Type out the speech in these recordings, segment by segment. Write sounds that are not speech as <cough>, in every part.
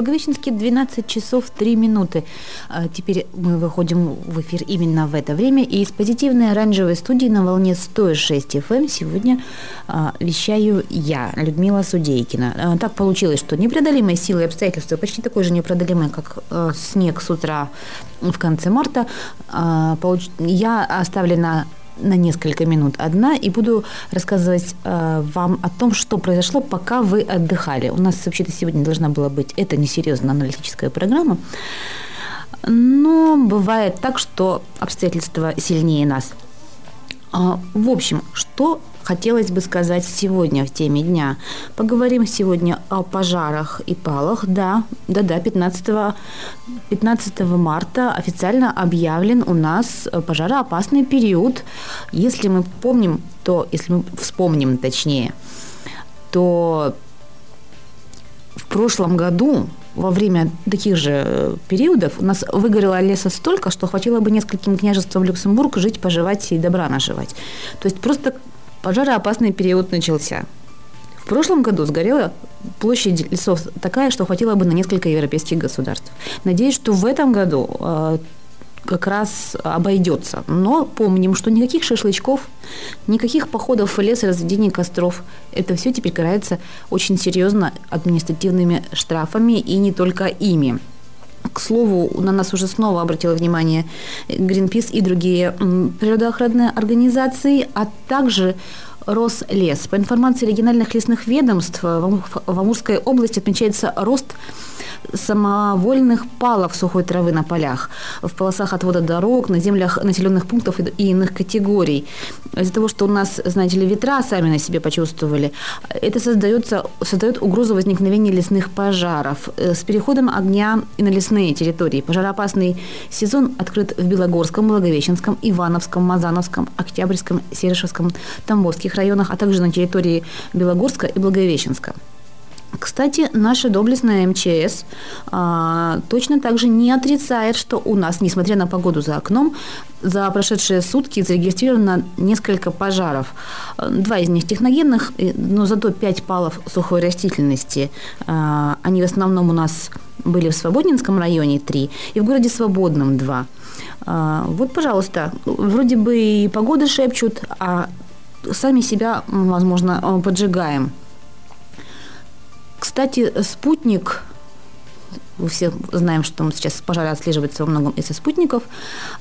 Благовещенске 12 часов 3 минуты. А, теперь мы выходим в эфир именно в это время. И из позитивной оранжевой студии на волне 106 FM эм сегодня а, вещаю я, Людмила Судейкина. А, так получилось, что непреодолимые силы и обстоятельства, почти такой же непреодолимые, как снег с утра в конце марта, я оставлена на несколько минут одна и буду рассказывать э, вам о том, что произошло, пока вы отдыхали. У нас вообще-то сегодня должна была быть это несерьезная аналитическая программа. Но бывает так, что обстоятельства сильнее нас. А, в общем, что хотелось бы сказать сегодня в теме дня. Поговорим сегодня о пожарах и палах. Да, да, да, 15, 15 марта официально объявлен у нас пожароопасный период. Если мы помним, то, если мы вспомним точнее, то в прошлом году во время таких же периодов у нас выгорело леса столько, что хватило бы нескольким княжествам Люксембург жить, поживать и добра наживать. То есть просто пожароопасный период начался. В прошлом году сгорела площадь лесов такая, что хватило бы на несколько европейских государств. Надеюсь, что в этом году э, как раз обойдется. Но помним, что никаких шашлычков, никаких походов в лес и разведения костров. Это все теперь карается очень серьезно административными штрафами и не только ими. К слову, на нас уже снова обратило внимание Greenpeace и другие природоохранные организации, а также Рослес. По информации региональных лесных ведомств, в Амурской области отмечается рост самовольных палов сухой травы на полях, в полосах отвода дорог, на землях населенных пунктов и иных категорий. Из-за того, что у нас, знаете ли, ветра сами на себе почувствовали, это создается, создает угрозу возникновения лесных пожаров. Э, с переходом огня и на лесные территории пожароопасный сезон открыт в Белогорском, Благовещенском, Ивановском, Мазановском, Октябрьском, Серешевском, Тамбовских районах, а также на территории Белогорска и Благовещенска. Кстати, наша доблестная МЧС а, точно так же не отрицает, что у нас, несмотря на погоду за окном, за прошедшие сутки зарегистрировано несколько пожаров. Два из них техногенных, но зато пять палов сухой растительности. А, они в основном у нас были в Свободнинском районе три и в городе Свободном два. А, вот, пожалуйста, вроде бы и погоды шепчут, а сами себя, возможно, поджигаем. Кстати, спутник мы все знаем, что сейчас пожары отслеживаются во многом из-за спутников.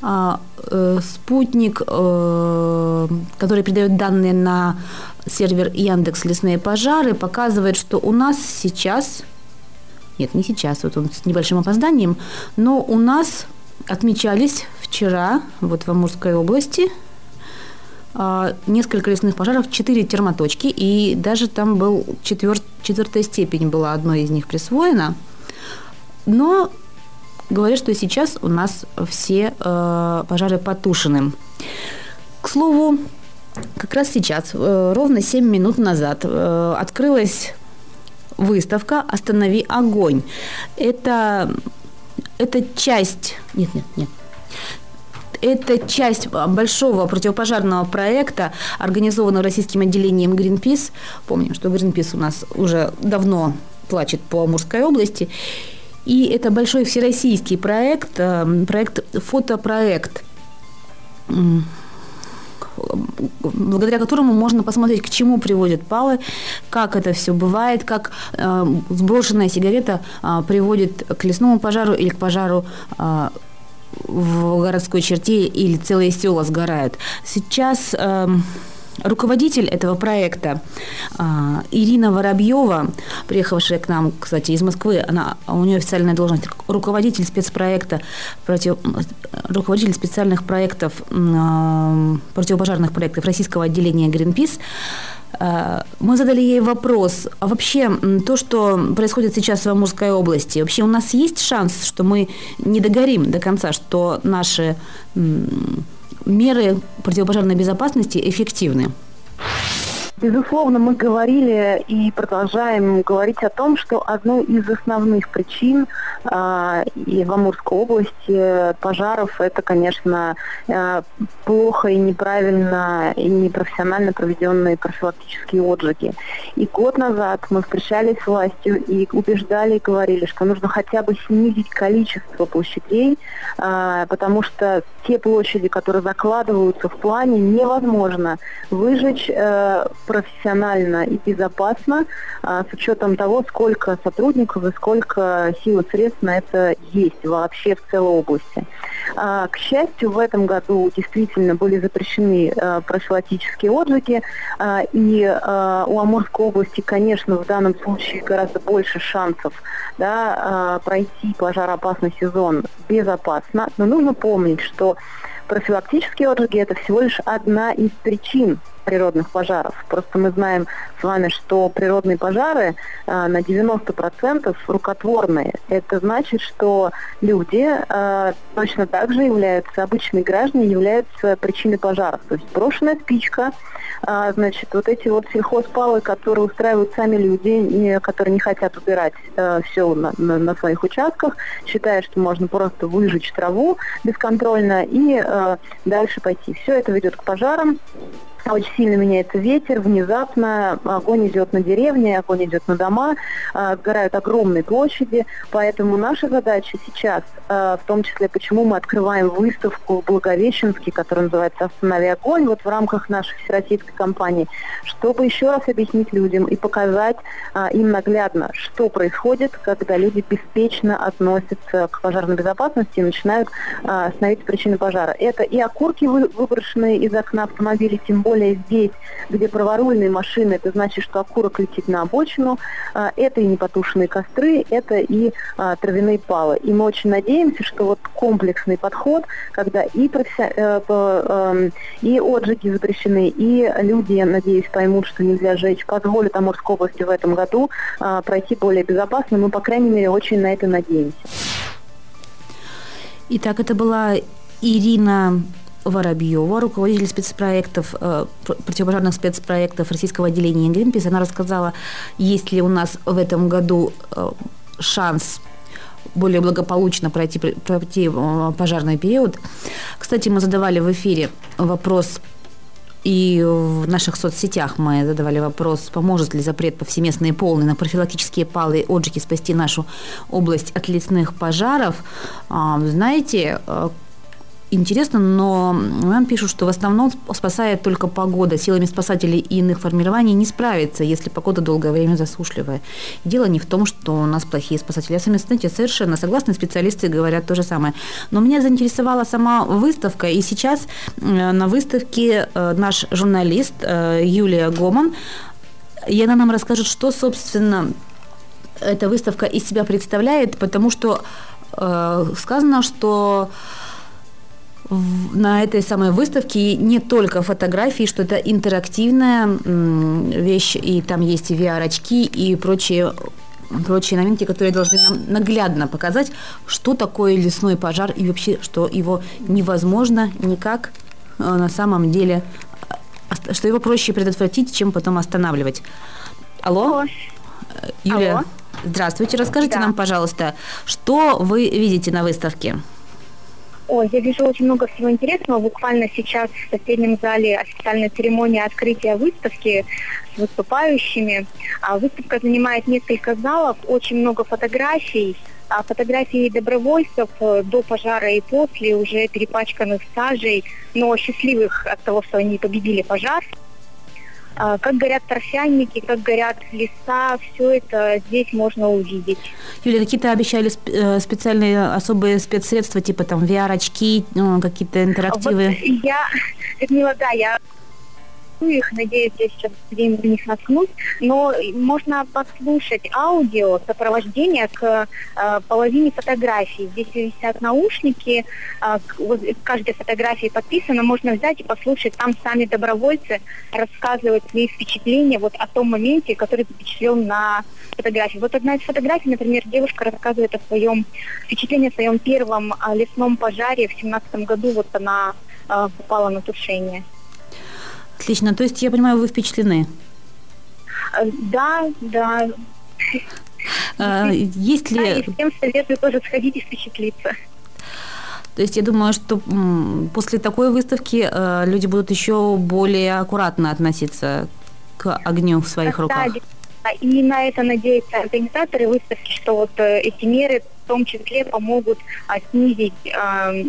А, э, спутник, э, который передает данные на сервер Яндекс Лесные пожары, показывает, что у нас сейчас, нет, не сейчас, вот он с небольшим опозданием, но у нас отмечались вчера, вот в Амурской области, несколько лесных пожаров, четыре термоточки, и даже там был четвер... четвертая степень была одной из них присвоена. Но говорят, что сейчас у нас все э, пожары потушены. К слову, как раз сейчас, э, ровно 7 минут назад, э, открылась выставка «Останови огонь». Это, это часть... Нет, нет, нет. Это часть большого противопожарного проекта, организованного российским отделением Greenpeace. Помним, что Greenpeace у нас уже давно плачет по Амурской области. И это большой всероссийский проект, э, проект фотопроект благодаря которому можно посмотреть, к чему приводят палы, как это все бывает, как э, сброшенная сигарета приводит к лесному пожару или к пожару в городской черте или целые села сгорают. Сейчас э, руководитель этого проекта э, Ирина Воробьева, приехавшая к нам, кстати, из Москвы, она, у нее официальная должность руководитель спецпроекта, против, руководитель специальных проектов, э, противопожарных проектов российского отделения Greenpeace, Э, мы задали ей вопрос, а вообще то, что происходит сейчас в Амурской области, вообще у нас есть шанс, что мы не догорим до конца, что наши меры противопожарной безопасности эффективны? Безусловно, мы говорили и продолжаем говорить о том, что одной из основных причин э, и в Амурской области пожаров это, конечно, э, плохо и неправильно и непрофессионально проведенные профилактические отжиги. И год назад мы встречались с властью и убеждали и говорили, что нужно хотя бы снизить количество площадей, э, потому что те площади, которые закладываются в плане, невозможно выжечь э, профессионально и безопасно а, с учетом того, сколько сотрудников и сколько сил и средств на это есть вообще в целой области. А, к счастью, в этом году действительно были запрещены а, профилактические отжиги, и у Амурской области, конечно, в данном случае гораздо больше шансов да, пройти пожароопасный сезон безопасно, но нужно помнить, что профилактические отжиги – это всего лишь одна из причин природных пожаров. Просто мы знаем с вами, что природные пожары э, на 90% рукотворные. Это значит, что люди э, точно так же являются, обычные граждане являются причиной пожаров. То есть брошенная спичка, э, значит, вот эти вот сельхозпалы, которые устраивают сами люди, которые не хотят убирать все на, своих участках, считая, что можно просто выжечь траву бесконтрольно и дальше пойти. Все это ведет к пожарам. Очень сильно меняется ветер, внезапно огонь идет на деревни, огонь идет на дома, а, сгорают огромные площади. Поэтому наша задача сейчас, а, в том числе, почему мы открываем выставку Благовещенске, которая называется «Останови огонь», вот в рамках нашей всероссийской кампании, чтобы еще раз объяснить людям и показать а, им наглядно, что происходит, когда люди беспечно относятся к пожарной безопасности и начинают становиться причиной пожара. Это и окурки, выброшенные из окна автомобиля, тем более более здесь, где праворульные машины, это значит, что окурок летит на обочину. А, это и непотушенные костры, это и а, травяные палы. И мы очень надеемся, что вот комплексный подход, когда и, профи... Э, эм, и отжиги запрещены, и люди, надеюсь, поймут, что нельзя жечь, позволит Амурской области в этом году а, пройти более безопасно. Мы, по крайней мере, очень на это надеемся. Итак, это была Ирина Воробьева, руководитель спецпроектов, э, противопожарных спецпроектов российского отделения Гринпис. Она рассказала, есть ли у нас в этом году э, шанс более благополучно пройти, пройти э, пожарный период. Кстати, мы задавали в эфире вопрос и в наших соцсетях мы задавали вопрос, поможет ли запрет повсеместный и полный на профилактические палы и отжиги спасти нашу область от лесных пожаров. Знаете, интересно, но нам пишут, что в основном спасает только погода. Силами спасателей и иных формирований не справится, если погода долгое время засушливая. Дело не в том, что у нас плохие спасатели. Я сами, знаете, совершенно согласны, специалисты говорят то же самое. Но меня заинтересовала сама выставка, и сейчас э, на выставке э, наш журналист э, Юлия Гоман, и она нам расскажет, что, собственно, эта выставка из себя представляет, потому что сказано, что на этой самой выставке не только фотографии, что это интерактивная вещь, и там есть и VR-очки, и прочие прочие новинки, которые должны нам наглядно показать, что такое лесной пожар и вообще, что его невозможно никак э, на самом деле, что его проще предотвратить, чем потом останавливать. Алло? Алло. Э, Юлия, Алло. здравствуйте. Расскажите да. нам, пожалуйста, что вы видите на выставке? Ой, я вижу очень много всего интересного. Буквально сейчас в соседнем зале официальная церемония открытия выставки с выступающими. А выставка занимает несколько залов, очень много фотографий. А фотографии добровольцев э, до пожара и после, уже перепачканных сажей, но счастливых от того, что они победили пожар. А, как горят торфяники, как горят леса, все это здесь можно увидеть. Юлия, какие-то обещали э, специальные особые спецсредства, типа там VR-очки, ну, какие-то интерактивы? Вот я, Людмила, да, я их, надеюсь, я сейчас время на них наткнусь, но можно послушать аудио сопровождение к э, половине фотографий. Здесь висят наушники, э, вот, каждой фотографии подписано, можно взять и послушать, там сами добровольцы рассказывают свои впечатления вот о том моменте, который запечатлен на фотографии. Вот одна из фотографий, например, девушка рассказывает о своем впечатлении, о своем первом э, лесном пожаре в семнадцатом году, вот она э, попала на тушение. Отлично. То есть, я понимаю, вы впечатлены? Да, да. Есть ли... Да, и всем советую тоже сходить и впечатлиться. То есть я думаю, что после такой выставки э, люди будут еще более аккуратно относиться к огню в своих да, руках. Да, и на это надеются организаторы выставки, что вот э, эти меры в том числе помогут а, снизить э,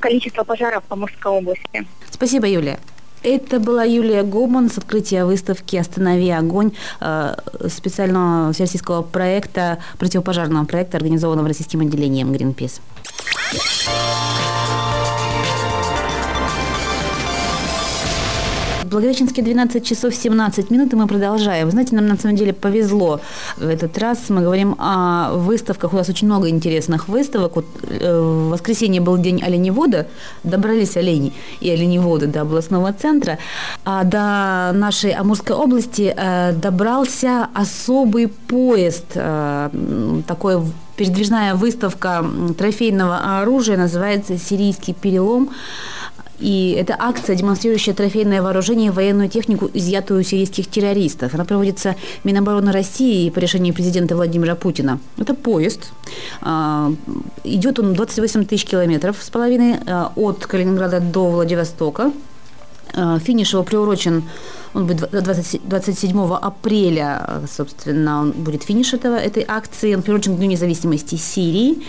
количество пожаров по Мурской области. Спасибо, Юлия. Это была Юлия Гобман с открытия выставки «Останови огонь» э, специального всероссийского проекта, противопожарного проекта, организованного российским отделением Greenpeace. Благовещенске 12 часов 17 минут, и мы продолжаем. Знаете, нам на самом деле повезло в этот раз. Мы говорим о выставках. У нас очень много интересных выставок. Вот, э, в воскресенье был день оленевода. Добрались олени и оленеводы до областного центра. А до нашей Амурской области э, добрался особый поезд. Э, такой передвижная выставка трофейного оружия, называется «Сирийский перелом». И это акция, демонстрирующая трофейное вооружение и военную технику, изъятую у сирийских террористов. Она проводится Минобороны России по решению президента Владимира Путина. Это поезд. А, идет он 28 тысяч километров с половиной а, от Калининграда до Владивостока. А, финиш его приурочен, он будет 20, 27 апреля, собственно, он будет финиш этого, этой акции. Он приурочен к Дню независимости Сирии.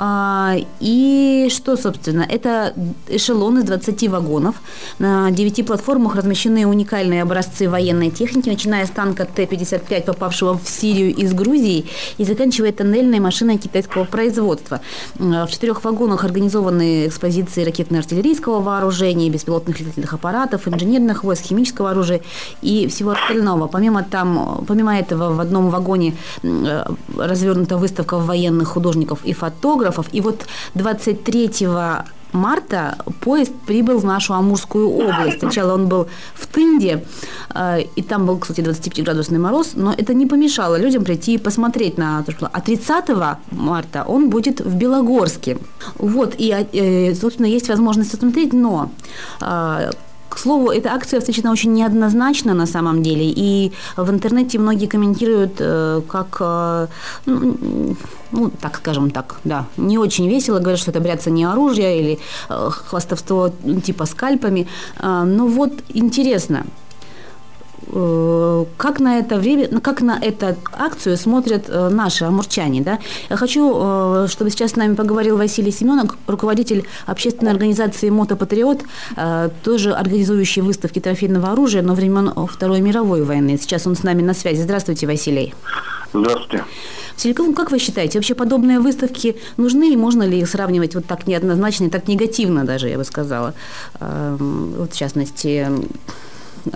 А, и что, собственно, это эшелон из 20 вагонов. На 9 платформах размещены уникальные образцы военной техники, начиная с танка Т-55, попавшего в Сирию из Грузии, и заканчивая тоннельной машиной китайского производства. В четырех вагонах организованы экспозиции ракетно-артиллерийского вооружения, беспилотных летательных аппаратов, инженерных войск, химического оружия и всего остального. Помимо, там, помимо этого в одном вагоне развернута выставка военных художников и фотографов, фотографов. И вот 23 марта поезд прибыл в нашу Амурскую область. Сначала он был в Тынде, э, и там был, кстати, 25-градусный мороз, но это не помешало людям прийти и посмотреть на то, что... А 30 марта он будет в Белогорске. Вот, и, э, собственно, есть возможность посмотреть, но э, к слову, эта акция встречена очень неоднозначно на самом деле, и в интернете многие комментируют как ну, ну, так скажем так, да, не очень весело, говорят, что это бряться оружие или э, хвастовство типа скальпами. Э, но вот интересно, э, как на это время, ну, как на эту акцию смотрят э, наши амурчане, да? Я хочу, э, чтобы сейчас с нами поговорил Василий Семенок, руководитель общественной организации «Мотопатриот», тоже организующий выставки трофейного оружия, но времен Второй мировой войны. Сейчас он с нами на связи. Здравствуйте, Василий. Здравствуйте. Целиком, как вы считаете, вообще подобные выставки нужны и можно ли их сравнивать вот так неоднозначно и так негативно даже, я бы сказала, эм, вот в частности,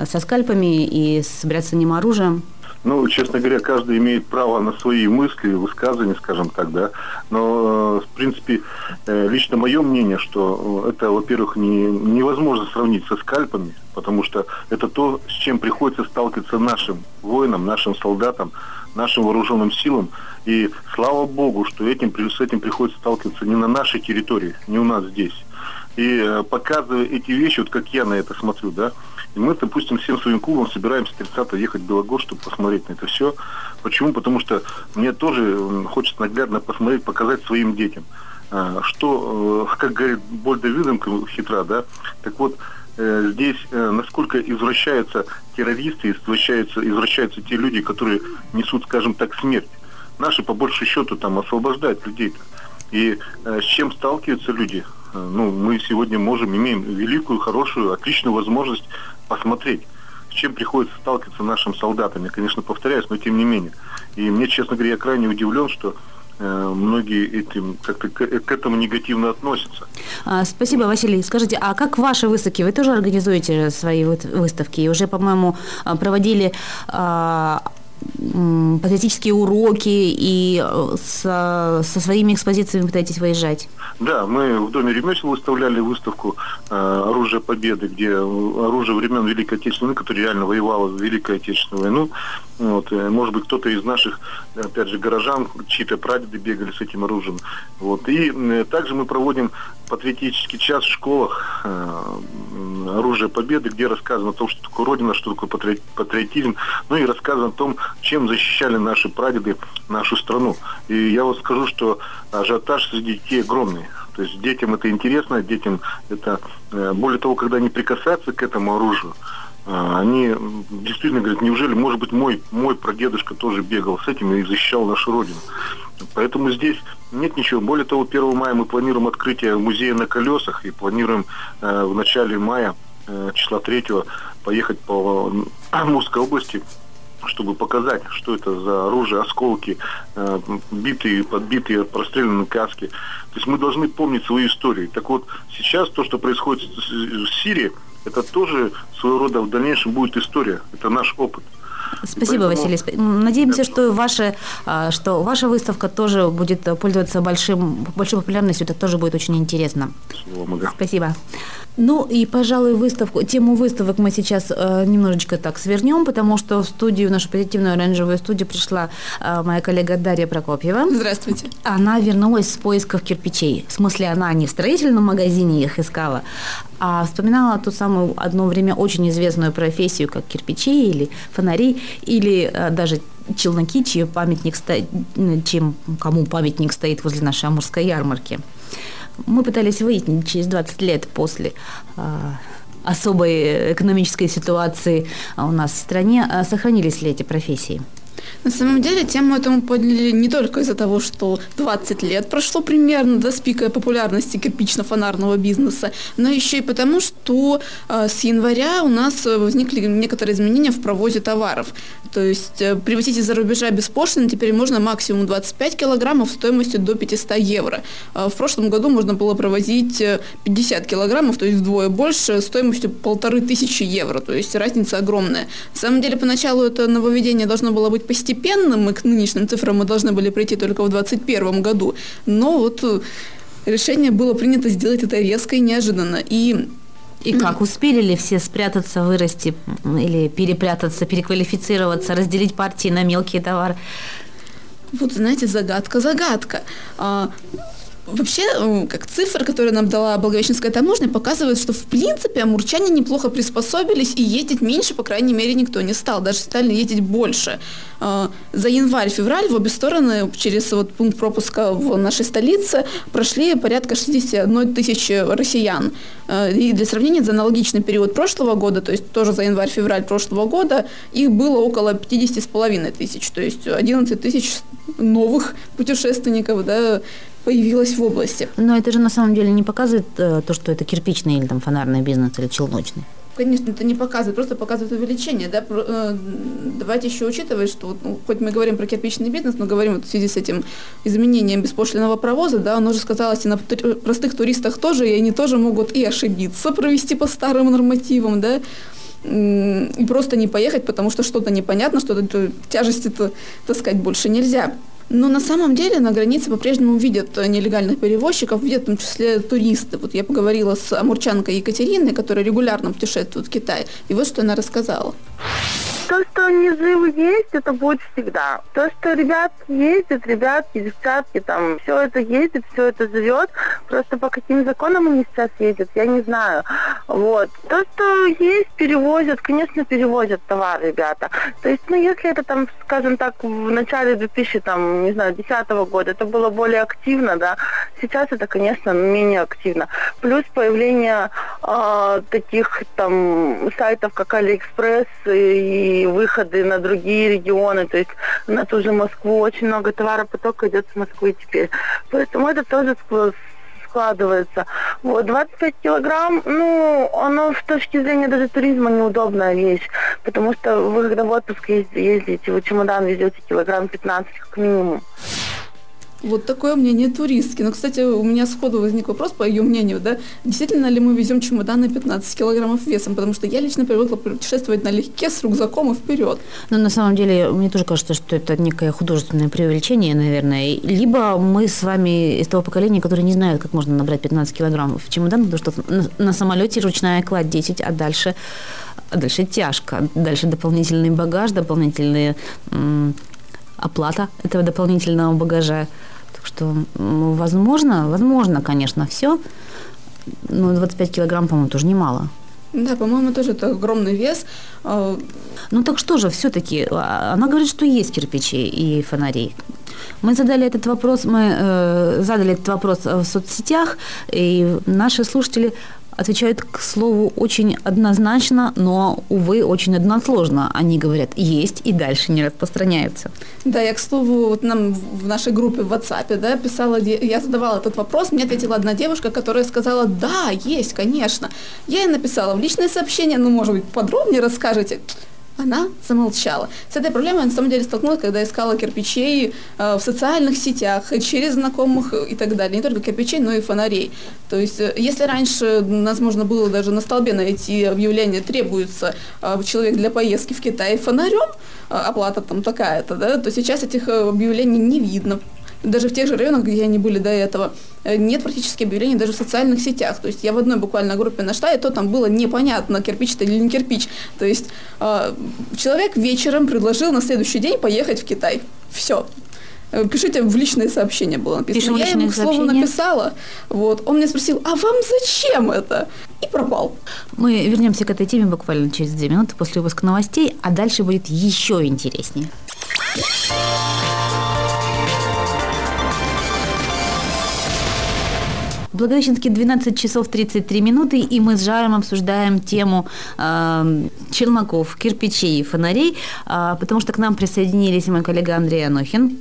со скальпами и с бряцанием оружием? Ну, честно говоря, каждый имеет право на свои мысли, высказывания, скажем так, да. Но, э, в принципе, э, лично мое мнение, что это, во-первых, не, невозможно сравнить со скальпами, потому что это то, с чем приходится сталкиваться нашим воинам, нашим солдатам, нашим вооруженным силам. И слава богу, что этим, с этим приходится сталкиваться не на нашей территории, не у нас здесь. И э, показывая эти вещи, вот как я на это смотрю, да, мы, допустим, всем своим клубом собираемся 30 ехать в Белогор, чтобы посмотреть на это все. Почему? Потому что мне тоже хочется наглядно посмотреть, показать своим детям, э, что, э, <laughs> как говорит Больда Виденко, хитра, да, так вот, здесь насколько извращаются террористы, извращаются, извращаются те люди, которые несут, скажем так, смерть наши, по большему счету, там освобождают людей-то. И э, с чем сталкиваются люди? Э, ну, мы сегодня можем, имеем великую, хорошую, отличную возможность посмотреть, с чем приходится сталкиваться нашим солдатам. Я, конечно, повторяюсь, но тем не менее. И мне, честно говоря, я крайне удивлен, что э, многие этим как-то к, этому негативно относятся. А, спасибо, Василий. Скажите, а как ваши выставки? Вы тоже организуете свои выставки? И уже, по-моему, проводили а, патриотические уроки и э, со, со своими экспозициями пытаетесь выезжать? Да, мы в Доме ремесел выставляли выставку э, «Оружие Победы», где оружие времен Великой Отечественной войны, которое реально воевало в Великую Отечественную войну. Вот, э, может быть, кто-то из наших, опять же, горожан, чьи-то прадеды бегали с этим оружием. Вот. И э, также мы проводим патриотический час в школах э, «Оружие Победы», где рассказано о том, что такое Родина, что такое патриотизм, ну и рассказано о том, чем защищали наши прадеды нашу страну. И я вот скажу, что ажиотаж среди детей огромный. То есть детям это интересно, детям это... Э, более того, когда они прикасаются к этому оружию, э, они действительно говорят, неужели, может быть, мой, мой прадедушка тоже бегал с этим и защищал нашу Родину. Поэтому здесь нет ничего. Более того, 1 мая мы планируем открытие музея на колесах и планируем э, в начале мая, числа 3 поехать по Амурской области чтобы показать, что это за оружие, осколки, э, битые, подбитые, простреленные каски. То есть мы должны помнить свою историю. Так вот, сейчас то, что происходит в Сирии, это тоже своего рода в дальнейшем будет история. Это наш опыт. Спасибо, Поэтому... Василий. Надеемся, что ваша, а, что ваша выставка тоже будет пользоваться большим, большой популярностью. Это тоже будет очень интересно. Спасибо. Спасибо. Ну и, пожалуй, выставку, тему выставок мы сейчас э, немножечко так свернем, потому что в студию, в нашу позитивную оранжевую студию пришла э, моя коллега Дарья Прокопьева. Здравствуйте. Она вернулась с поисков кирпичей. В смысле, она не в строительном магазине их искала, а вспоминала ту самую одно время очень известную профессию, как кирпичи или фонари, или э, даже челноки, чей памятник стоит, чем кому памятник стоит возле нашей Амурской ярмарки. Мы пытались выяснить через 20 лет после а, особой экономической ситуации у нас в стране, а сохранились ли эти профессии? На самом деле тему этому подняли не только из-за того, что 20 лет прошло примерно до спика популярности кирпично-фонарного бизнеса, но еще и потому, что э, с января у нас возникли некоторые изменения в провозе товаров. То есть э, привозить из-за рубежа беспошлино теперь можно максимум 25 килограммов стоимостью до 500 евро. Э, в прошлом году можно было провозить 50 килограммов, то есть вдвое больше, стоимостью полторы тысячи евро. То есть разница огромная. На самом деле поначалу это нововведение должно было быть постепенным, и к нынешним цифрам мы должны были прийти только в 2021 году. Но вот э, решение было принято сделать это резко и неожиданно. И и как, успели ли все спрятаться, вырасти или перепрятаться, переквалифицироваться, разделить партии на мелкие товары? Вот, знаете, загадка-загадка. А, Вообще, э, как цифры, которые нам дала Благовещенская таможня, показывают, что в принципе амурчане неплохо приспособились и ездить меньше, по крайней мере, никто не стал. Даже стали ездить больше. А, за январь-февраль в обе стороны через вот пункт пропуска в нашей столице прошли порядка 61 тысячи россиян. А, и для сравнения, за аналогичный период прошлого года, то есть тоже за январь-февраль прошлого года, их было около 50 с половиной тысяч, то есть 11 тысяч новых путешественников, да, появилась в области. Но это же на самом деле не показывает э, то, что это кирпичный или там фонарный бизнес или челночный. Конечно, это не показывает, просто показывает увеличение. Да? Э, давайте еще учитывать, что ну, хоть мы говорим про кирпичный бизнес, но говорим вот в связи с этим изменением беспошлиного провоза, да, оно уже сказалось и на простых туристах тоже, и они тоже могут и ошибиться, провести по старым нормативам, да, и просто не поехать, потому что что-то непонятно, что-то тяжести-то таскать больше нельзя. Но на самом деле на границе по-прежнему видят нелегальных перевозчиков, видят в том числе туристы. Вот я поговорила с амурчанкой Екатериной, которая регулярно путешествует в Китай, и вот что она рассказала. То, что они живы есть, это будет всегда. То, что ребятки ездят, ребятки, девчатки, там, все это ездит, все это живет. Просто по каким законам они сейчас ездят, я не знаю. Вот. То, что есть, перевозят, конечно, перевозят товар, ребята. То есть, ну, если это там, скажем так, в начале 2000, там, не знаю, 10 года, это было более активно, да. Сейчас это, конечно, менее активно. Плюс появление э, таких там сайтов, как Алиэкспресс и выходы на другие регионы, то есть на ту же Москву очень много товаропотока идет с Москвы теперь. Поэтому это тоже складывается. Вот, 25 килограмм, ну, оно с точки зрения даже туризма неудобная вещь, потому что вы когда в отпуск ездите, вы чемодан везете килограмм 15 как минимум. Вот такое мнение туристки. Но, кстати, у меня сходу возник вопрос по ее мнению, да, действительно ли мы везем чемоданы 15 килограммов весом, потому что я лично привыкла путешествовать налегке с рюкзаком и вперед. Но на самом деле, мне тоже кажется, что это некое художественное преувеличение, наверное. Либо мы с вами из того поколения, которое не знает, как можно набрать 15 килограммов в чемодан, потому что на, самолете ручная кладь 10, а дальше, а дальше тяжко, дальше дополнительный багаж, дополнительные оплата этого дополнительного багажа. Что, возможно, возможно, конечно, все. Но 25 килограмм, по-моему, тоже немало. Да, по-моему, тоже это огромный вес. А, ну так что же, все-таки, а, она говорит, что есть кирпичи и фонари. Мы задали этот вопрос, мы э, задали этот вопрос в соцсетях, и наши слушатели отвечают, к слову, очень однозначно, но, увы, очень односложно. Они говорят «есть» и дальше не распространяются. Да, я, к слову, вот нам в нашей группе в WhatsApp да, писала, я задавала этот вопрос, мне ответила одна девушка, которая сказала «да, есть, конечно». Я ей написала в личное сообщение, ну, может быть, подробнее расскажете она замолчала. С этой проблемой я на самом деле столкнулась, когда искала кирпичей э, в социальных сетях, через знакомых и так далее. Не только кирпичей, но и фонарей. То есть, э, если раньше нас можно было даже на столбе найти объявление «требуется э, человек для поездки в Китай фонарем», оплата там такая-то, да, то сейчас этих объявлений не видно даже в тех же районах, где они были до этого, э, нет практически объявлений даже в социальных сетях. То есть я в одной буквально группе нашла, и то там было непонятно, кирпич это или не кирпич. То есть э, человек вечером предложил на следующий день поехать в Китай. Все. Э, пишите в личные сообщения было написано. Пишем я ему, к слову, написала. Вот. Он мне спросил, а вам зачем это? И пропал. Мы вернемся к этой теме буквально через две минуты после выпуска новостей, а дальше будет еще интереснее. Благовещенске 12 часов 33 минуты, и мы с Жаром обсуждаем тему э, челноков, кирпичей и фонарей, э, потому что к нам присоединились мой коллега Андрей Анохин.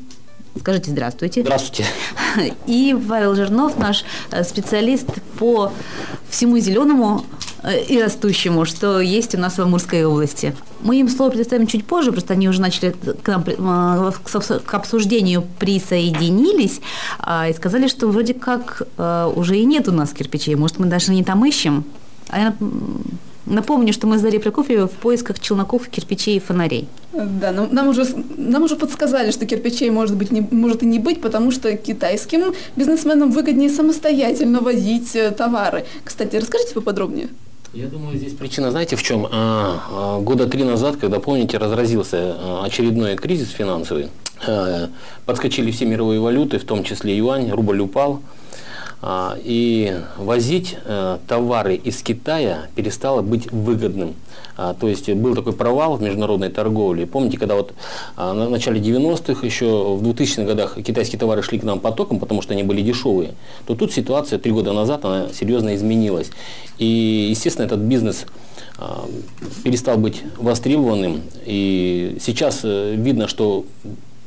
Скажите здравствуйте. Здравствуйте. <laughs> И Павел Жирнов, наш э, специалист по всему зеленому и растущему, что есть у нас в Амурской области. Мы им слово предоставим чуть позже, просто они уже начали к нам э, к обсуждению присоединились а, и сказали, что вроде как уже и нет у нас кирпичей. Может, мы даже не там ищем. А я Напомню, что мы с Дарьей Прокофьевой в поисках челноков, кирпичей и фонарей. Да, нам, нам, уже, нам уже подсказали, что кирпичей может, быть не, может и не быть, потому что китайским бизнесменам выгоднее самостоятельно возить э, товары. Кстати, расскажите поподробнее. Я думаю, здесь причина, знаете, в чем? А, а, года три назад, когда, помните, разразился а, очередной кризис финансовый, подскочили все мировые валюты, в том числе юань, рубль упал, а, и возить э, товары из Китая перестало быть выгодным. А, то есть был такой провал в международной торговле. Помните, когда вот а, на начале 90-х, еще в 2000-х годах китайские товары шли к нам потоком, потому что они были дешевые, то тут ситуация три года назад она серьезно изменилась. И, естественно, этот бизнес перестал быть востребованным. И сейчас э, видно, что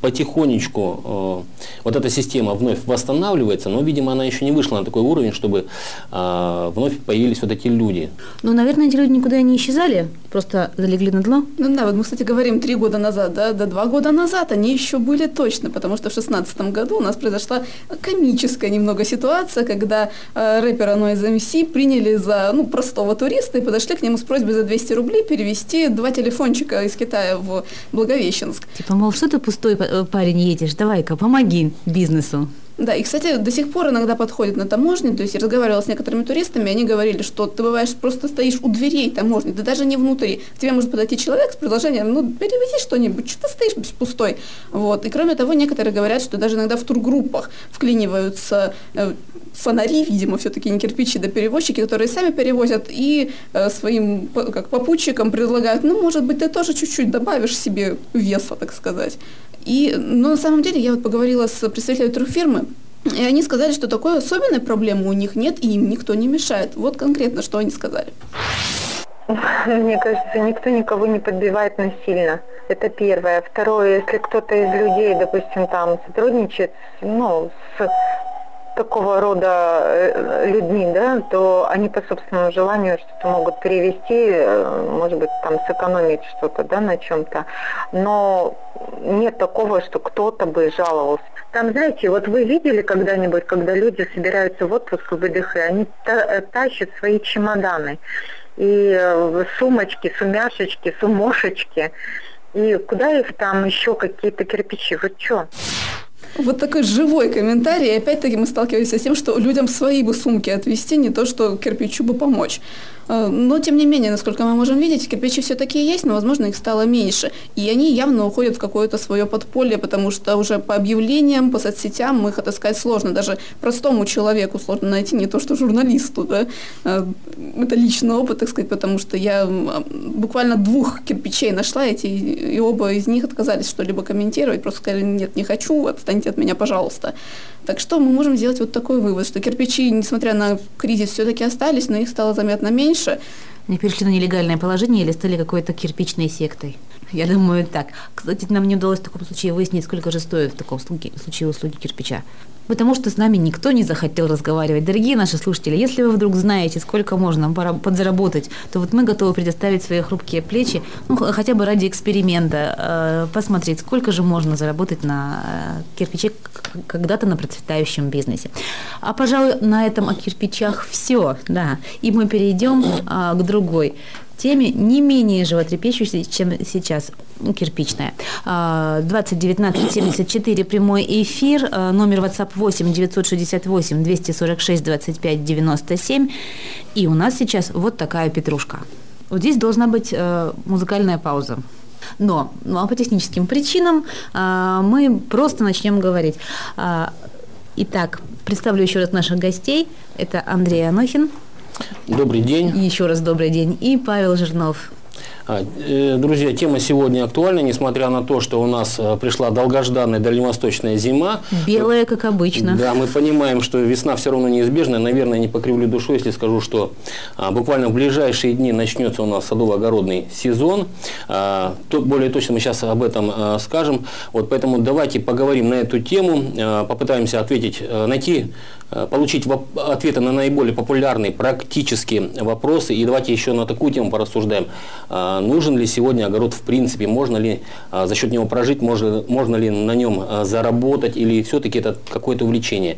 потихонечку э, вот эта система вновь восстанавливается, но, видимо, она еще не вышла на такой уровень, чтобы э, вновь появились вот эти люди. Ну, наверное, эти люди никуда не исчезали, просто залегли на дно. Ну да, вот мы, кстати, говорим три года назад, да, да, два года назад они еще были точно, потому что в шестнадцатом году у нас произошла комическая немного ситуация, когда э, рэпера Noise MC приняли за ну, простого туриста и подошли к нему с просьбой за 200 рублей перевести два телефончика из Китая в Благовещенск. Типа, мол, что ты пустой парень едешь, давай-ка, помоги бизнесу. Да, и, кстати, до сих пор иногда подходят на таможне, то есть я разговаривала с некоторыми туристами, они говорили, что ты бываешь просто стоишь у дверей таможни, да даже не внутри. К тебе может подойти человек с предложением, ну, перевези что-нибудь, что ты стоишь пустой. Вот. И кроме того, некоторые говорят, что даже иногда в тургруппах вклиниваются э, фонари, видимо, все-таки не кирпичи, да перевозчики, которые сами перевозят и э, своим как попутчикам предлагают, ну, может быть, ты тоже чуть-чуть добавишь себе веса, так сказать. И, ну, на самом деле, я вот поговорила с представителями турфирмы, и они сказали, что такой особенной проблемы у них нет, и им никто не мешает. Вот конкретно, что они сказали. Мне кажется, никто никого не подбивает насильно. Это первое. Второе, если кто-то из людей, допустим, там сотрудничает, ну, с такого рода э, людьми, да, то они по собственному желанию что-то могут перевести, э, может быть, там сэкономить что-то, да, на чем-то. Но нет такого, что кто-то бы жаловался. Там, знаете, вот вы видели когда-нибудь, когда люди собираются в отпуск в ВДХ, они та- тащат свои чемоданы и сумочки, сумяшечки, сумошечки. И куда их там еще какие-то кирпичи? Вот что? Вот такой живой комментарий. И опять-таки мы сталкиваемся с тем, что людям свои бы сумки отвезти, не то, что кирпичу бы помочь. Э, но, тем не менее, насколько мы можем видеть, кирпичи все-таки есть, но, возможно, их стало меньше. И они явно уходят в какое-то свое подполье, потому что уже по объявлениям, по соцсетям их отыскать сложно. Даже простому человеку сложно найти, не то что журналисту. Да? Э, это личный опыт, так сказать, потому что я буквально двух кирпичей нашла, эти, и оба из них отказались что-либо комментировать, просто сказали, нет, не хочу, отстаньте от меня, пожалуйста. Так что мы можем сделать вот такой вывод, что кирпичи, несмотря на кризис, все-таки остались, но их стало заметно меньше. Не перешли на нелегальное положение или стали какой-то кирпичной сектой? Я думаю, так. Кстати, нам не удалось в таком случае выяснить, сколько же стоит в таком случае услуги кирпича потому что с нами никто не захотел разговаривать. Дорогие наши слушатели, если вы вдруг знаете, сколько можно подзаработать, то вот мы готовы предоставить свои хрупкие плечи, ну, хотя бы ради эксперимента, э, посмотреть, сколько же можно заработать на э, кирпиче когда-то на процветающем бизнесе. А, пожалуй, на этом о кирпичах все, да. И мы перейдем а, к другой теме не менее животрепещущей, чем сейчас кирпичная. 2019 74 прямой эфир, а, номер WhatsApp 8 968 246 25 97. И у нас сейчас вот такая петрушка. Вот здесь должна быть э, музыкальная пауза. Но ну, а по техническим причинам а, мы просто начнем говорить. Итак, представлю еще раз наших гостей. Это Андрей Анохин. Добрый день. Еще раз добрый день. И Павел Жирнов. А, э, друзья, тема сегодня актуальна, несмотря на то, что у нас э, пришла долгожданная дальневосточная зима. Белая, как обычно. Да, мы понимаем, что весна все равно неизбежна. Наверное, не покривлю душу, если скажу, что а, буквально в ближайшие дни начнется у нас садово-огородный сезон. А, более точно мы сейчас об этом скажем. Вот поэтому давайте поговорим на эту тему, попытаемся ответить, найти Э, получить ответы на наиболее популярные практические вопросы. И давайте еще на такую тему порассуждаем. Э, нужен ли сегодня огород в принципе? Можно ли э, за счет него прожить? Можно, можно ли на нем заработать? Или все-таки это какое-то увлечение?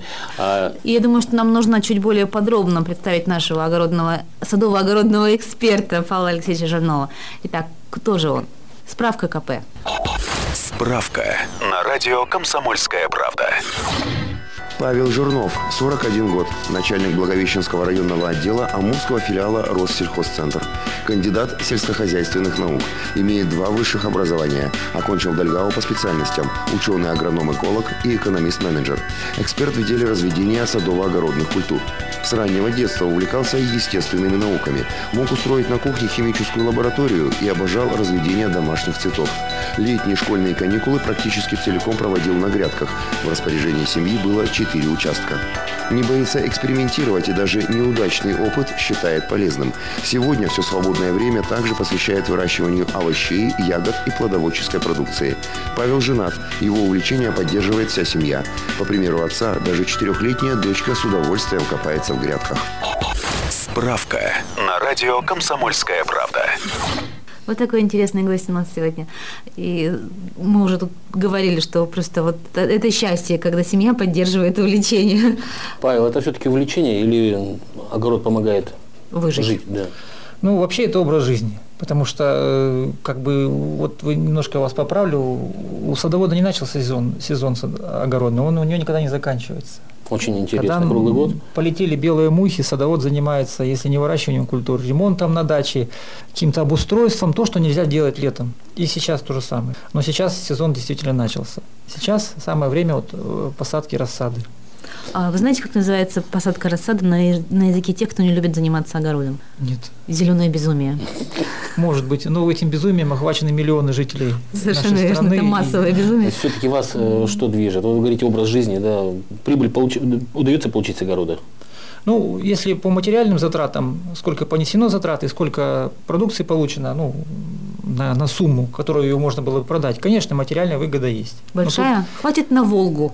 И я думаю, что нам нужно чуть более подробно представить нашего огородного, садово-огородного эксперта Павла Алексеевича Жирнова. Итак, кто же он? Справка КП. Справка на радио «Комсомольская правда». Павел Жирнов, 41 год, начальник Благовещенского районного отдела Амурского филиала Россельхозцентр. Кандидат сельскохозяйственных наук. Имеет два высших образования. Окончил Дальгау по специальностям. Ученый агроном-эколог и экономист-менеджер. Эксперт в деле разведения садово-огородных культур. С раннего детства увлекался естественными науками. Мог устроить на кухне химическую лабораторию и обожал разведение домашних цветов. Летние школьные каникулы практически целиком проводил на грядках. В распоряжении семьи было 4 участка. Не боится экспериментировать и даже неудачный опыт считает полезным. Сегодня все свободное время также посвящает выращиванию овощей, ягод и плодоводческой продукции. Павел женат, его увлечение поддерживает вся семья. По примеру отца, даже четырехлетняя дочка с удовольствием копается в грядках. Справка на радио «Комсомольская правда». Вот такой интересный гость у нас сегодня. И мы уже тут говорили, что просто вот это счастье, когда семья поддерживает увлечение. Павел, это все-таки увлечение или огород помогает Выжить. жить? Да. Ну, вообще это образ жизни. Потому что, э, как бы, вот вы немножко вас поправлю, у садовода не начался сезон, сезон огородный, он у него никогда не заканчивается. Очень интересно, Когда круглый год. Полетели белые мухи, садовод занимается, если не выращиванием культур, ремонтом на даче, каким-то обустройством, то, что нельзя делать летом. И сейчас то же самое. Но сейчас сезон действительно начался. Сейчас самое время вот э, посадки рассады. А вы знаете, как называется посадка рассады на, на языке тех, кто не любит заниматься огородом? Нет. Зеленое безумие. Может быть. Но этим безумием охвачены миллионы жителей Совершенно нашей верно. страны. Это массовое безумие. Все-таки вас э, что движет? Вы говорите образ жизни, да? Прибыль получ... удается получить с огорода? Ну, если по материальным затратам, сколько понесено затраты, сколько продукции получено, ну, на, на сумму, которую ее можно было бы продать, конечно, материальная выгода есть. Большая? Тут... Хватит на Волгу.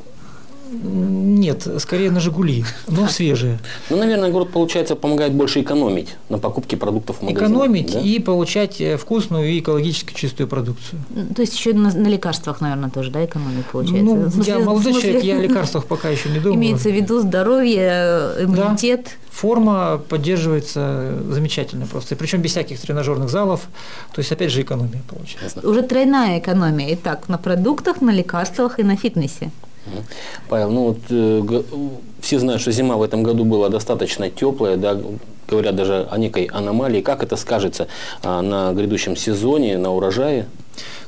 Нет, скорее на «Жигули», но свежие. Ну, наверное, город, получается, помогает больше экономить на покупке продуктов в магазине. Экономить да? и получать э, вкусную и экологически чистую продукцию. То есть еще на, на лекарствах, наверное, тоже, да, экономия получается? Ну, смысле- я молодой смысле- человек, я о лекарствах пока еще не думаю. Имеется в виду здоровье, иммунитет. Форма поддерживается замечательно просто. И причем без всяких тренажерных залов. То есть, опять же, экономия получается. Уже тройная экономия. Итак, на продуктах, на лекарствах и на фитнесе. Павел, ну вот э, все знают, что зима в этом году была достаточно теплая, да, говорят даже о некой аномалии. Как это скажется а, на грядущем сезоне, на урожае?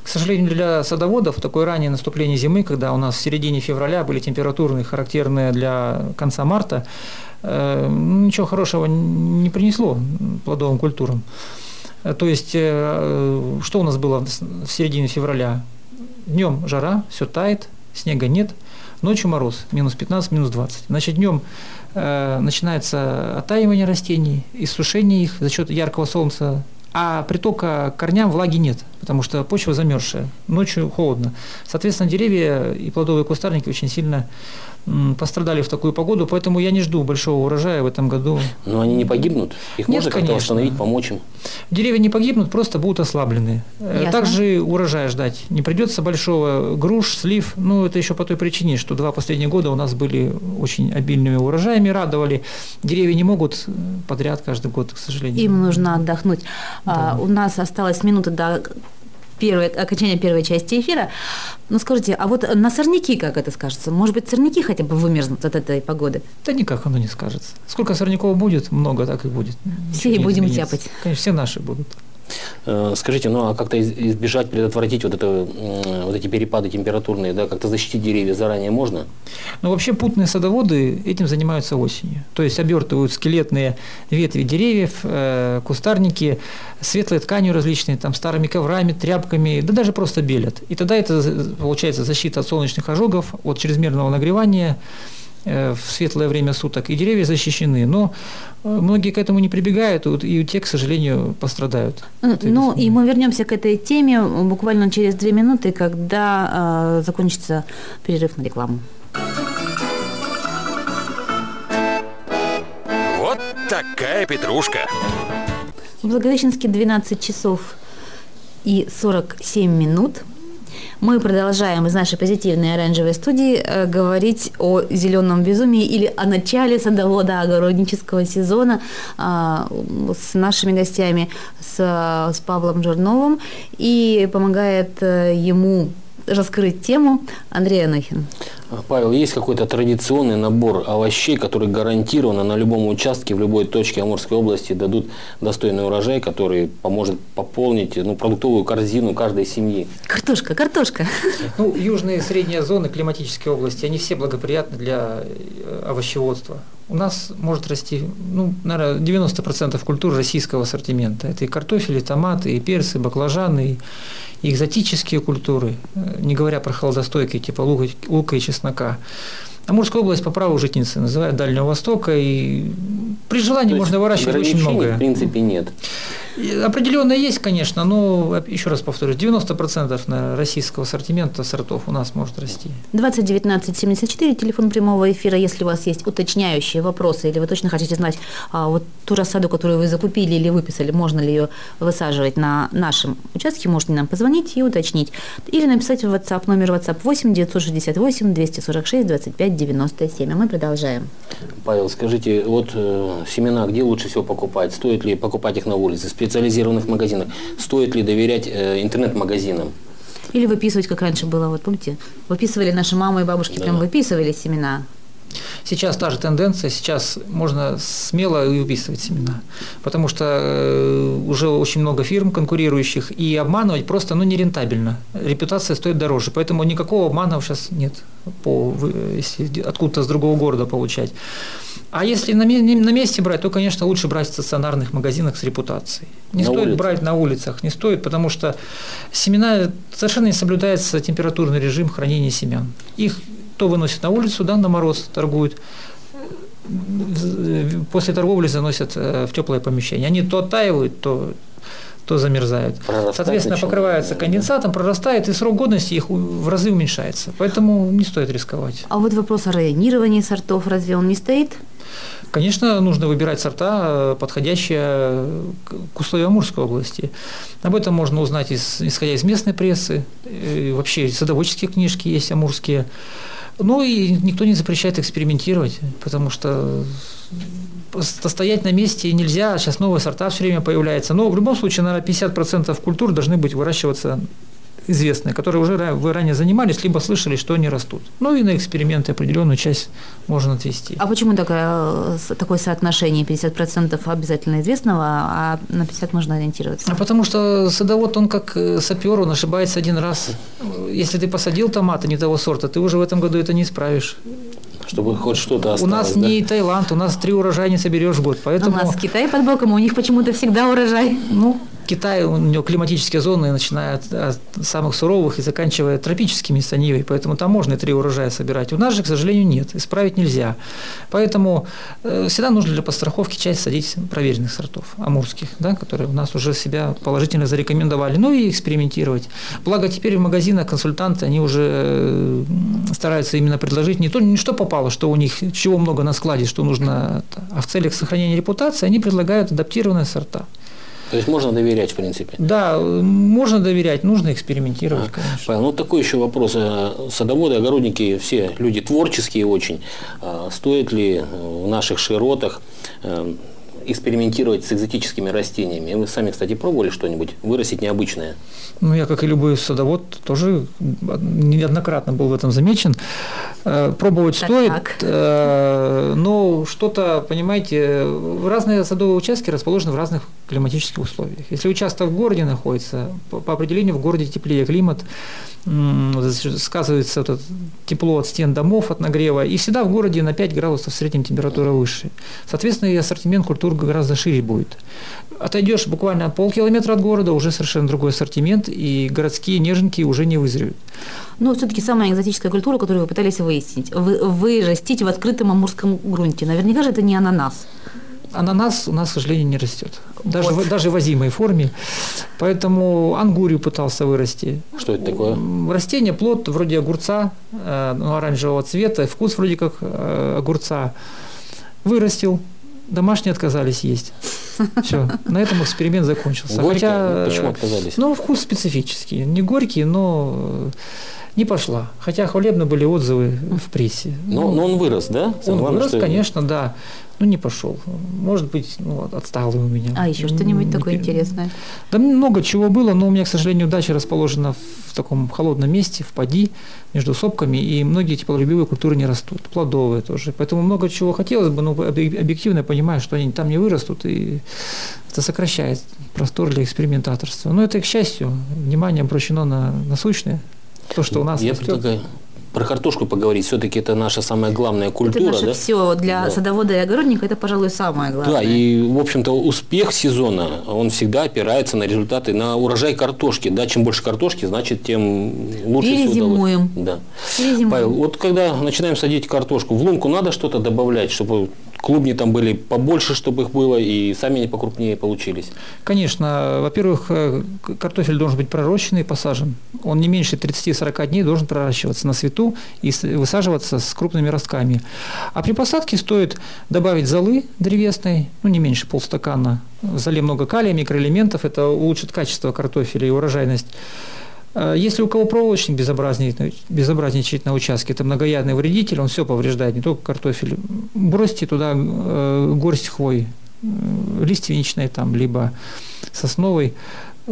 К сожалению, для садоводов такое раннее наступление зимы, когда у нас в середине февраля были температурные, характерные для конца марта, э, ничего хорошего не принесло плодовым культурам. Э, То есть, э, что у нас было в середине февраля? Днем жара, все тает, снега нет, ночью мороз, минус 15, минус 20. Значит, днем э, начинается оттаивание растений, иссушение их за счет яркого солнца, а притока корням влаги нет, потому что почва замерзшая, ночью холодно. Соответственно, деревья и плодовые кустарники очень сильно пострадали в такую погоду, поэтому я не жду большого урожая в этом году. Но они не погибнут? Их Нет, можно как-то конечно. восстановить, помочь им? Деревья не погибнут, просто будут ослаблены. Э, Ясно. Также урожая ждать не придется большого. Груш, слив, ну это еще по той причине, что два последних года у нас были очень обильными урожаями, радовали. Деревья не могут э, подряд каждый год, к сожалению. Им нужно отдохнуть. А, у нас осталась минута до первой, окончания первой части эфира. Ну скажите, а вот на сорняки как это скажется? Может быть, сорняки хотя бы вымерзнут от этой погоды? Да никак оно не скажется. Сколько сорняков будет, много так и будет. Все и будем изменится. тяпать. Конечно, все наши будут. Э, Скажите, ну а как-то из- избежать, предотвратить вот, это, вот эти перепады температурные, да, как-то защитить деревья заранее можно? Но вообще путные садоводы этим занимаются осенью. То есть обертывают скелетные ветви деревьев, э, кустарники светлой тканью различной, там, старыми коврами, тряпками, да даже просто белят. И тогда это за- получается защита от солнечных ожогов, от чрезмерного нагревания э, в светлое время суток, и деревья защищены. Но э, многие к этому не прибегают, и те, к сожалению, пострадают. Ну, этой Ну, и мы вернемся к этой теме буквально через две минуты, когда э, закончится перерыв на рекламу. Вот такая петрушка. В Благовещенске 12 часов и 47 минут. Мы продолжаем из нашей позитивной оранжевой студии э, говорить о зеленом безумии или о начале садовода огороднического сезона а, с нашими гостями, с, с Павлом Жирновым. И помогает э, ему раскрыть тему Андрей Анохин. Павел, есть какой-то традиционный набор овощей, которые гарантированно на любом участке, в любой точке Амурской области дадут достойный урожай, который поможет пополнить ну, продуктовую корзину каждой семьи? Картошка, картошка. Ну, южные и средние зоны климатические области, они все благоприятны для э, овощеводства. У нас может расти, ну, наверное, 90% культур российского ассортимента. Это и картофель, и томаты, и перцы, и баклажаны, и экзотические культуры, э, не говоря про холодостойкие, типа лука, лука и чеснока. Амурская область по праву житницы называют Дальнего Востока, и при желании То можно выращивать очень многое. в принципе, нет. Определенно есть, конечно, но, еще раз повторюсь, 90% на российского ассортимента сортов у нас может расти. 20 19 74, телефон прямого эфира. Если у вас есть уточняющие вопросы, или вы точно хотите знать, а, вот ту рассаду, которую вы закупили или выписали, можно ли ее высаживать на нашем участке, можете нам позвонить и уточнить. Или написать в WhatsApp, номер WhatsApp 8 968 246 25 97. А мы продолжаем. Павел, скажите, вот э, семена где лучше всего покупать? Стоит ли покупать их на улице, в специализированных магазинах? Стоит ли доверять э, интернет-магазинам? Или выписывать, как раньше было, вот помните, выписывали наши мамы и бабушки, Да. прям выписывали семена. Сейчас та же тенденция, сейчас можно смело и выписывать семена, потому что э, уже очень много фирм конкурирующих, и обманывать просто ну, нерентабельно. Репутация стоит дороже, поэтому никакого обмана сейчас нет, по, если откуда-то с другого города получать. А если на, на месте брать, то, конечно, лучше брать в стационарных магазинах с репутацией. Не На стоит улицах? брать на улицах, не стоит, потому что семена совершенно не соблюдается температурный режим хранения семян. Их то выносят на улицу, да, на мороз торгуют, после торговли заносят э, в теплое помещение. Они то оттаивают, то то замерзают. Прорастать Соответственно, начинает. покрывается конденсатом, прорастает, и срок годности их в разы уменьшается. Поэтому не стоит рисковать. А вот вопрос о районировании сортов, разве он не стоит? Конечно, нужно выбирать сорта, э, подходящие к условиям Амурской области. Об этом можно узнать, из, исходя из местной прессы, э, вообще садоводческие книжки есть амурские. Ну и никто не запрещает экспериментировать, потому что стоять на месте нельзя, сейчас новые сорта все время появляются. Но в любом случае, наверное, 50% культур должны быть выращиваться известные, которые уже ра- вы ранее занимались, либо слышали, что они растут. Ну и на эксперименты определенную часть можно отвести. А почему такое, э, с- такое соотношение 50% обязательно известного, а на 50 можно ориентироваться? А потому что садовод, он как э, сапер, он ошибается один раз. Если ты посадил томаты не того сорта, ты уже в этом году это не исправишь. Чтобы хоть что-то у осталось. нас да? не Таиланд, у нас три урожая не соберешь в год, У поэтому... нас Китай под боком, у них почему-то всегда урожай. Ну, Китай, у него климатические зоны, начиная от, от самых суровых и заканчивая тропическими с Нивой, поэтому там можно и три урожая собирать. У нас же, к сожалению, нет, исправить нельзя. Поэтому э, всегда нужно для подстраховки часть садить проверенных сортов, амурских, да, которые у нас уже себя положительно зарекомендовали, ну и экспериментировать. Благо теперь в магазинах консультанты, они уже э, стараются именно предложить не то, не что попало, что у них, чего много на складе, что нужно, а в целях сохранения репутации они предлагают адаптированные сорта. То есть можно доверять, в принципе. Да, можно доверять, нужно экспериментировать, конечно. Павел, ну такой еще вопрос. Э, Садоводы, огородники, все люди творческие очень. А Стоит ли э, в наших широтах э, экспериментировать с экзотическими растениями? Вы сами, кстати, пробовали что-нибудь вырастить необычное? Ну, я, как и любой садовод, тоже неоднократно был в этом замечен. Э, Пробовать Так, стоит, так. э, но что-то, понимаете, разные садовые участки расположены в разных климатических условиях. Если участок в городе находится, по определению в городе теплее климат, сказывается вот это тепло от стен домов, от нагрева, и всегда в городе на 5 градусов в среднем температура выше. Соответственно, и ассортимент культур гораздо шире будет. Отойдешь буквально полкилометра от города, уже совершенно другой ассортимент, и городские неженки уже не вызреют. Но все-таки самая экзотическая культура, которую вы пытались выяснить, вы, вырастить в открытом амурском грунте. Наверняка же это не ананас. Ананас у нас, к сожалению, не растет. Даже, Вот. в, даже в возимой форме. Поэтому ангурию пытался вырасти. Что это такое? Растение, плод вроде огурца, э, ну, оранжевого цвета, вкус вроде как э, огурца. Вырастил, домашние отказались есть. Все, на этом эксперимент закончился. Горькое? Хотя, Ну, Почему отказались? Ну, вкус специфический. Не горький, но э, не пошла. Хотя хвалебны были отзывы в прессе. Но, но он вырос, да? Он вырос, что- конечно, да. Ну, не пошел. Может быть, ну, отсталый у меня. А еще что-нибудь Не такое пер- интересное? Да много чего было, но у меня, к сожалению, дача расположена в таком холодном месте, в поди, между сопками, и многие теплолюбивые культуры не растут, плодовые тоже. Поэтому много чего хотелось бы, но объ- объективно я понимаю, что они там не вырастут, и это сокращает простор для экспериментаторства. Но это, к счастью, внимание обращено на насущное, то, что у нас Я растет. предлагаю про картошку поговорить. Все-таки это наша самая главная Это культура, наше да? все для Да. садовода и огородника, это, пожалуй, самое главное. Да, и, в общем-то, успех сезона, он всегда опирается на результаты, на урожай картошки. Да, чем больше картошки, значит, тем лучше Перезимуем. удалось. Да. Перезимуем. Павел, вот когда начинаем садить картошку, в лунку надо что-то добавлять, чтобы клубни там были побольше, чтобы их было, и сами они покрупнее получились. Конечно, во-первых, э, картофель должен быть пророщенный и посажен. Он не меньше 30-40 дней должен проращиваться на свету и высаживаться с крупными ростками. А при посадке стоит добавить золы древесной, ну не меньше полстакана. В золе много калия, микроэлементов, это улучшит качество картофеля и урожайность. Э, Если у кого проволочник безобразничает, безобразничает на участке, это многоядный вредитель, он все повреждает, не только картофель. Бросьте туда э, горсть хвои, э, лиственничной там, либо сосновой,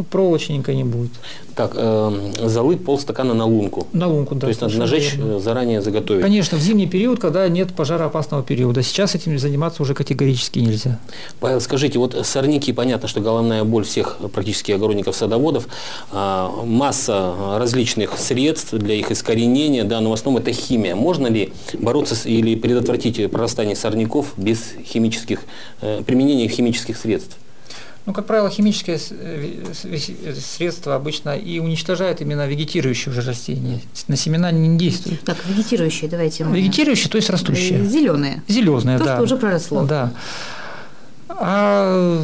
проволочненько не будет. Так, э, золы полстакана на лунку. На лунку, да. То есть надо нажечь, верно. э, заранее заготовить. Конечно, в зимний период, когда нет пожароопасного периода. Сейчас этим заниматься уже категорически нельзя. Павел, скажите, вот сорняки, понятно, что головная боль всех практически огородников-садоводов, а, масса различных средств для их искоренения, да, но в основном это химия. Можно ли бороться с, или предотвратить прорастание сорняков без химических, э, применения химических средств? Ну, как правило, химические э, э, средства обычно и уничтожают именно вегетирующие уже растения. На семена не действуют. Так, вегетирующие, давайте мы... Вегетирующие, то есть растущие. Зеленые. Зеленые, То, да. что уже проросло. Да. А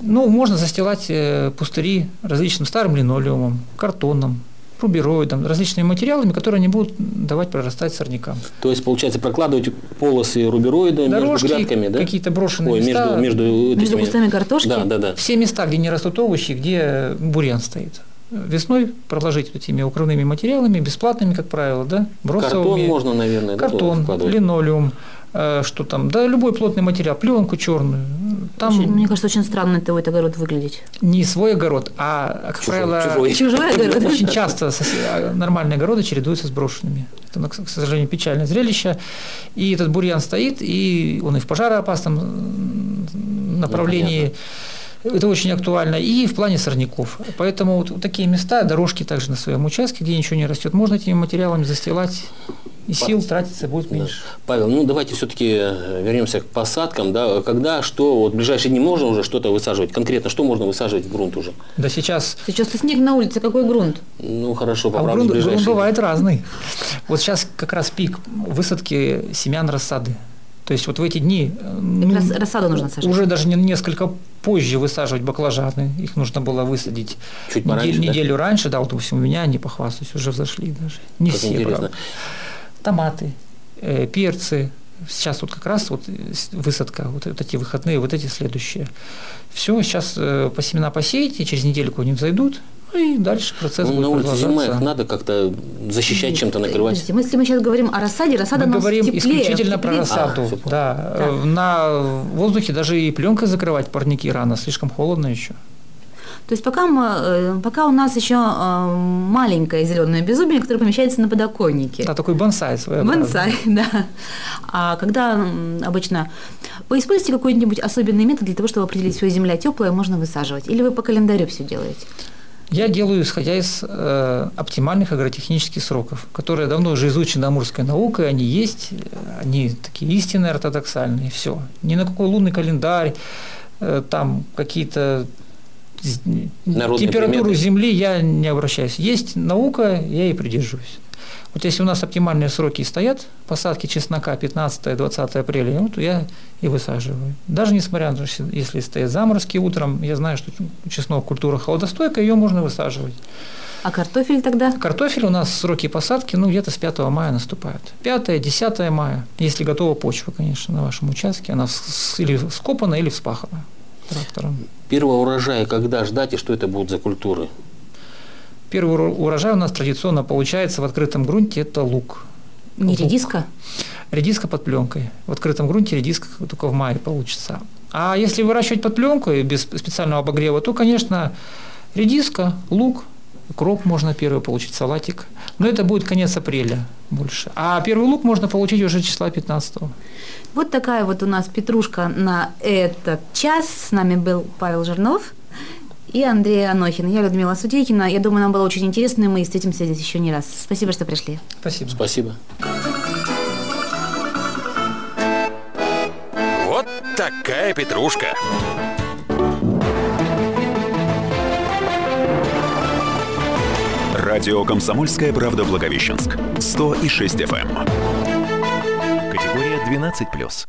Ну, можно застилать э, пустыри различным старым линолеумом, картоном, рубероидом, различными материалами, которые не будут давать прорастать сорнякам. То есть, получается, прокладывать полосы рубероида Дорожки, между грядками, да? какие-то брошенные Ой, места. между, между, Между кустами картошки? Да, да, да. Все места, где не растут овощи, где бурьян стоит. Весной проложить вот этими укрывными материалами, бесплатными, как правило, да, Картон бросовыми. можно, наверное, да, Картон, вкладывать? линолеум, что там, да, любой плотный материал, пленку черную. Там Очень- Мне кажется, очень странно это вот огород выглядеть. не свой огород, а, как Чужой, правило, чужой. Чужой огород. <laughs> очень часто а, нормальные огороды чередуются с брошенными. Это, ну, к сожалению, печальное зрелище. И этот бурьян стоит, и он и в пожароопасном направлении. Это очень актуально. И в плане сорняков. Поэтому вот такие места, дорожки также на своем участке, где ничего не растет, можно этими материалами застилать, и сил тратиться будет Да. меньше. Павел, ну давайте все-таки вернемся к посадкам. Да? Когда, что, вот в ближайшие дни можно уже что-то высаживать? Конкретно, что можно высаживать в грунт уже? Да сейчас Сейчас-то снег на улице, какой грунт? Ну хорошо, А поправлю грунт, в ближайшие грунт бывает разный. Вот сейчас как раз пик высадки семян рассады. То есть вот в эти дни э, ну, рассаду нужно сажать. уже даже не- несколько позже высаживать баклажаны. Их нужно было высадить Чуть неделю, пораньше, да? неделю раньше. Да, вот, допустим, у меня, не похвастаюсь, уже взошли даже. Не Как все, интересно. правда. Томаты, э, перцы. Сейчас вот как раз вот э, высадка, вот, вот эти выходные, вот эти следующие. Все, сейчас э, по семена посеете, через недельку они взойдут, и дальше процесс Ну, будет на улице зима, продолжаться. их надо как-то защищать чем-то, накрывать. Подождите, мы- если мы сейчас говорим о рассаде, рассада у Мы нас говорим теплее, исключительно про теплее. рассаду. А, да. Э, На воздухе даже и пленкой закрывать парники рано, слишком холодно еще. То есть пока, мы, э, пока у нас еще э, маленькое зеленое безумие, которое помещается на подоконнике. Да, такой бонсай своеобразный. Бонсай, <laughs> да. А когда обычно вы используете какой-нибудь особенный метод для того, чтобы определить, что земля теплая, можно высаживать? Или вы по календарю все делаете? Я делаю, исходя из э, оптимальных агротехнических сроков, которые давно уже изучены амурской наукой, они есть, они такие истинные, ортодоксальные, все. Ни на какой лунный календарь, э, там какие-то Народные температуру приметы. Земли я не обращаюсь. Есть наука, я ей придерживаюсь. Вот если у нас оптимальные сроки стоят, посадки чеснока 15-20 апреля, ну, то я и высаживаю. Даже несмотря на то, что если стоят заморозки утром, я знаю, что чеснок культура холодостойкая, ее можно высаживать. А картофель тогда? Картофель у нас сроки посадки, ну, где-то с 5 мая наступают. 5-10 мая, если готова почва, конечно, на вашем участке, она или скопана, или вспахана трактором. Первого урожая когда ждать и что это будут за культуры? Первый уро- урожай у нас традиционно получается в открытом грунте, это лук. Не Лук. редиска? Редиска под пленкой. В открытом грунте редиска только в мае получится. А если выращивать под пленкой без специального обогрева, то, конечно, редиска, лук, кроп можно первый получить, салатик. Но это будет конец апреля больше. А первый лук можно получить уже числа 15 Вот такая вот у нас петрушка на этот час. С нами был Павел Жирнов и Андрей Анохин. Я Людмила Судейкина. Я думаю, нам было очень интересно, и мы встретимся здесь еще не раз. Спасибо, что пришли. Спасибо. Спасибо. Вот такая петрушка. Радио «Комсомольская правда» Благовещенск. 106 FM. Категория 12+.